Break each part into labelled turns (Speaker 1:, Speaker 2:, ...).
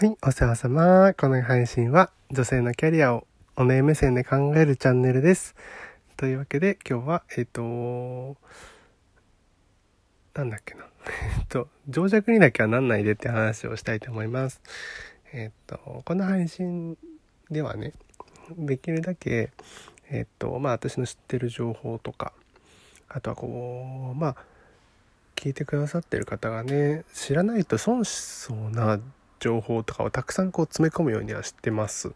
Speaker 1: はい、お世話様。この配信は女性のキャリアをお姉目線で考えるチャンネルです。というわけで今日は、えっ、と、なんだっけな。えっと、情弱にだけはなんないでって話をしたいと思います。えっと、この配信ではね、できるだけ、えっと、まあ私の知ってる情報とか、あとはこう、まあ、聞いてくださってる方がね、知らないと損しそうな情報とかをたくさんこう詰め込むようにはしてます。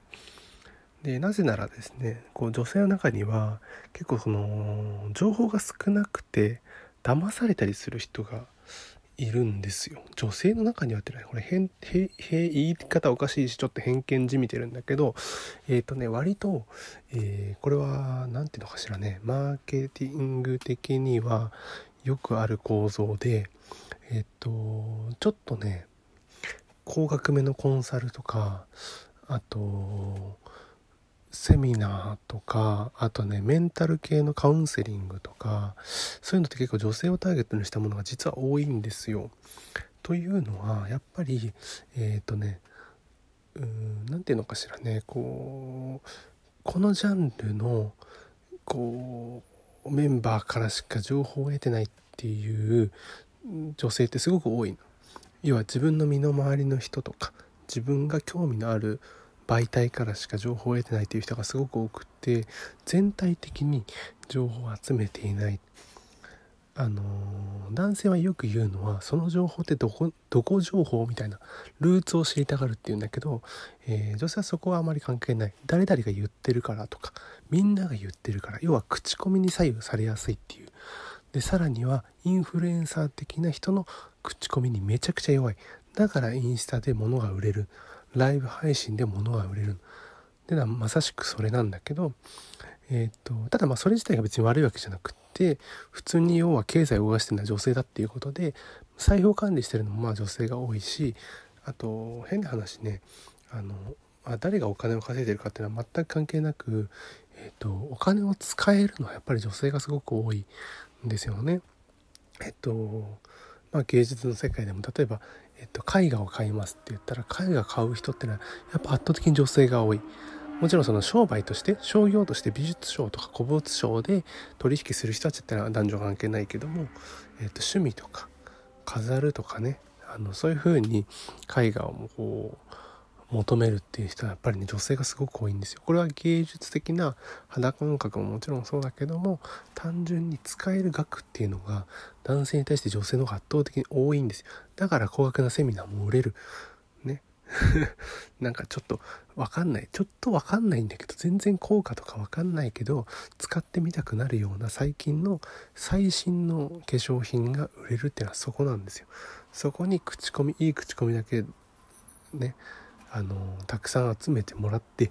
Speaker 1: でなぜならですねこう女性の中には結構その情報が少なくて騙されたりする人がいるんですよ女性の中にはってねこれ変変変言い方おかしいしちょっと偏見じみてるんだけどえっ、ー、とね割と、えー、これは何ていうのかしらねマーケティング的にはよくある構造でえっ、ー、とちょっとね高額めのコンサルとかあとセミナーとかあとねメンタル系のカウンセリングとかそういうのって結構女性をターゲットにしたものが実は多いんですよ。というのはやっぱりえっ、ー、とね何て言うのかしらねこうこのジャンルのこうメンバーからしか情報を得てないっていう女性ってすごく多いの。要は自分の身の回りの人とか自分が興味のある媒体からしか情報を得てないという人がすごく多くて全体的に情報を集めていない。あの男性はよく言うのはその情報ってどこどこ情報みたいなルーツを知りたがるっていうんだけど、えー、女性はそこはあまり関係ない。誰々が言ってるからとかみんなが言ってるから要は口コミに左右されやすいっていうでさらにはインフルエンサー的な人の口コミにめちゃくちゃ弱い。だからインスタで物が売れる。ライブ配信で物が売れる。ではまさしくそれなんだけど、えーと、ただまあそれ自体が別に悪いわけじゃなくって普通に要は経済を動かしてるのは女性だっていうことで財布を管理してるのもまあ女性が多いしあと変な話ねあの、まあ、誰がお金を稼いでるかっていうのは全く関係なく、えーと、とお金を使えるのはやっぱり女性がすごく多い。ですよね。えっとまあ、芸術の世界でも例えば、えっと、絵画を買いますって言ったら絵画買う人ってのはやっぱ圧倒的に女性が多い。もちろんその商売として商業として美術商とか古物商で取引する人たちってのは男女関係ないけども、えっと、趣味とか飾るとかねあのそういうふうに絵画をこう求めるっていう人はやっぱりね女性がすごく多いんですよ。これは芸術的な肌感覚ももちろんそうだけども単純に使える額っていうのが男性に対して女性の方が圧倒的に多いんですよ。だから高額なセミナーも売れる。ね。なんかちょっとわかんない。ちょっとわかんないんだけど、全然効果とかわかんないけど、使ってみたくなるような最近の最新の化粧品が売れるっていうのはそこなんですよ。そこに口コミ、いい口コミだけね、あのたくさん集めてもらって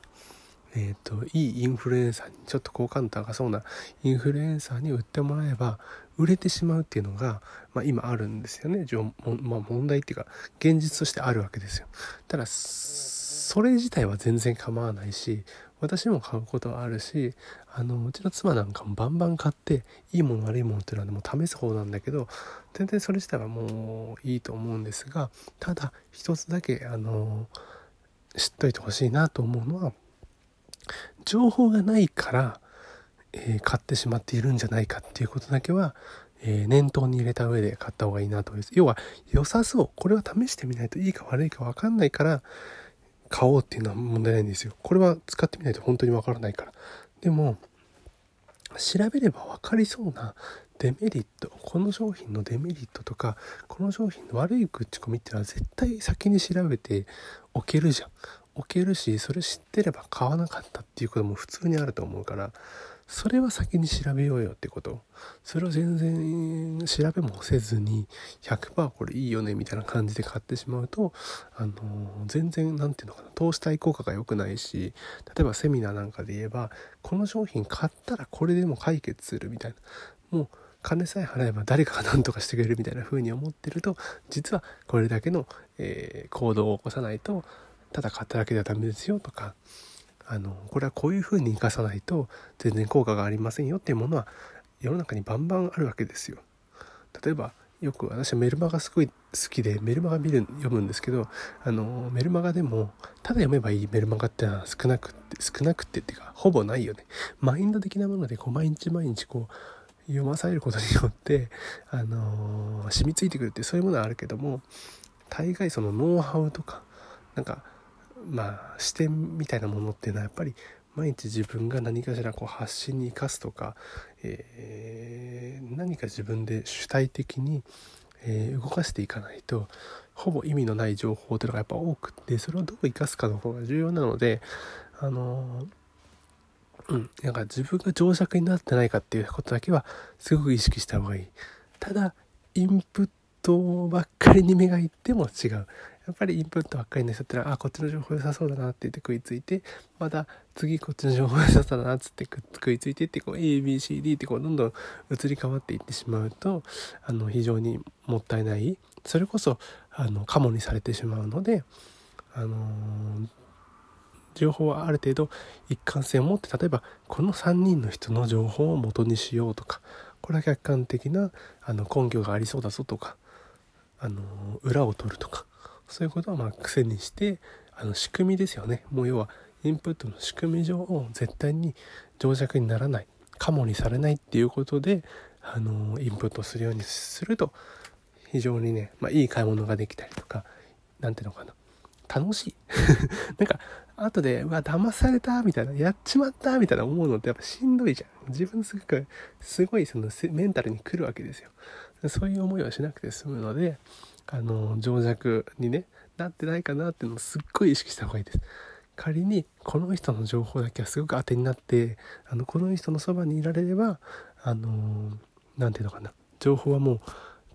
Speaker 1: えーと、いいインフルエンサーにちょっと好感度高そうなインフルエンサーに売ってもらえば売れてしまうっていうのが、まあ、今あるんですよね、まあ、問題っていうか現実としてあるわけですよ。ただそれ自体は全然構わないし私も買うことはあるしあのうちの妻なんかもバンバン買っていいもの悪いものっていうのはもう試す方なんだけど全然それ自体はもういいと思うんですがただ一つだけあの知っといてほしいなと思うのは情報がないから、えー、買ってしまっているんじゃないかっていうことだけは、えー、念頭に入れた上で買った方がいいなと思います。要は良さそうこれは試してみないといいか悪いか分かんないから買おうっていうのは問題ないんですよ。これは使ってみないと本当に分からないから。でも調べれば分かりそうなデメリットこの商品のデメリットとかこの商品の悪い口コミっていうのは絶対先に調べておけるじゃん。置けるしそれ知ってれば買わなかったっていうことも普通にあると思うからそれは先に調べようよってこと。それを全然調べもせずに100%これいいよねみたいな感じで買ってしまうとあの全然何て言うのかな投資対効果が良くないし例えばセミナーなんかで言えばこの商品買ったらこれでも解決するみたいな。もう金さえ払えば誰かが何とかしてくれるみたいな風に思ってると実はこれだけの、えー、行動を起こさないとただ買っただけではダメですよとかあのこれはこういうふうに生かさないと全然効果がありませんよっていうものは世の中にバンバンあるわけですよ。例えばよく私はメルマガすごい好きでメルマガ見る読むんですけどあのメルマガでもただ読めばいいメルマガってのは少なくって少なくってっていうかほぼないよねマインド的なものでこう毎日毎日こう読まされることによって あの染みついてくるってそういうものはあるけども大概そのノウハウとかなんかまあ視点みたいなものっていうのはやっぱり毎日自分が何かしらこう発信に生かすとか、えー、何か自分で主体的に、えー、動かしていかないとほぼ意味のない情報というのがやっぱ多くってそれをどう生かすかの方が重要なのであのー、うんなんか自分が情弱になってないかっていうことだけはすごく意識した方がいい。ただインプットばっかりに目がいっても違う。やっぱりインプットばっかりの人ってのはあこっちの情報良さそうだなって言って食いついてまた次こっちの情報良さそうだなっつって食いついてってこう ABCD ってこうどんどん移り変わっていってしまうとあの非常にもったいないそれこそあのカモにされてしまうのであのー、情報はある程度一貫性を持って例えばこの3人の人の情報を元にしようとかこれは客観的なあの根拠がありそうだぞとかあの裏を取るとかそういうことをまあ癖にしてあの仕組みですよね。もう要はインプットの仕組み上絶対に情弱にならないカモにされないっていうことであのインプットするようにすると非常にね、まあ、いい買い物ができたりとか何ていうのかな。楽しい。なんか後で「うわ騙された」みたいな「やっちまった」みたいな思うのってやっぱしんどいじゃん。自分すごくすごいそのメンタルに来るわけですよ。そういう思いはしなくて済むのであの情弱にねなってないかなっていうのをすっごい意識した方がいいです。仮にこの人の情報だけはすごく当てになってあのこの人のそばにいられればあの何て言うのかな。情報はもう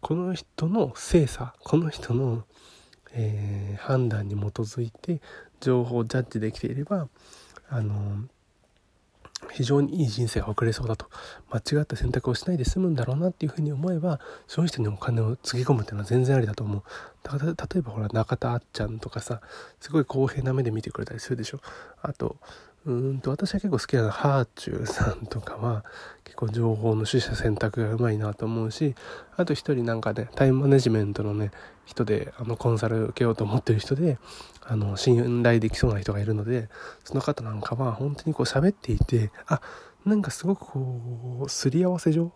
Speaker 1: この人の精査この人の、えー、判断に基づいて情報をジャッジできていればあの非常にいい人生が送れそうだと。間違った選択をしないで済むんだろうなっていうふうに思えばその人にお金をつぎ込むっていうのは全然ありだと思う。だから例えばほら中田あっちゃんとかさすごい公平な目で見てくれたりするでしょ。あとうんと私は結構好きなのはハーチューさんとかは結構情報の取捨選択がうまいなと思うしあと一人なんかねタイムマネジメントのね人であのコンサル受けようと思ってる人であの信頼できそうな人がいるのでその方なんかは本当にこう喋っていてあなんかすごくこうすり合わせ上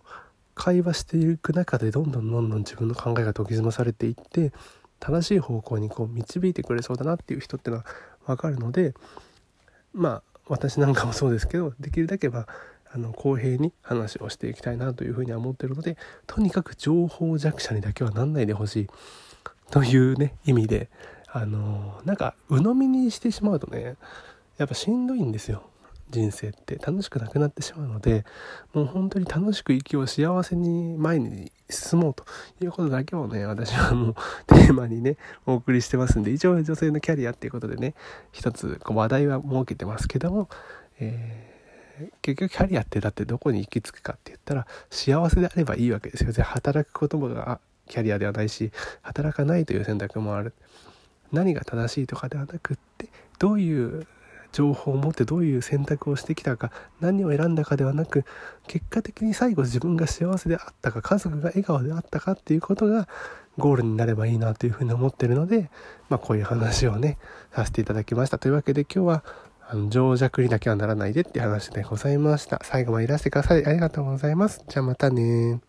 Speaker 1: 会話していく中でどんどんどんどん自分の考えが研ぎ澄まされていって正しい方向にこう導いてくれそうだなっていう人ってのは分かるのでまあ私なんかもそうですけどできるだけはあの公平に話をしていきたいなというふうには思ってるのでとにかく情報弱者にだけはなんないでほしい。というね意味であのなんか鵜呑みにしてしまうとねやっぱしんどいんですよ。人生って楽しくなくなってしまうのでもう本当に楽しく生きよう幸せに前に進もうということだけをね私はもう テーマにねお送りしてますんで一応女性のキャリアっていうことでね一つこう話題は設けてますけども、えー、結局キャリアってだってどこに行き着くかって言ったら幸せであればいいわけですよ。働くことがキャリアではないし働かないという選択もある。何が正しいとかではなくってどういう情報を持ってどういう選択をしてきたか何を選んだかではなく結果的に最後自分が幸せであったか家族が笑顔であったかっていうことがゴールになればいいなというふうに思ってるので、まあ、こういう話をねさせていただきました。というわけで今日はあの情弱にだけはならないでって話でございました。最後までいらしてくださいありがとうございます。じゃあまたね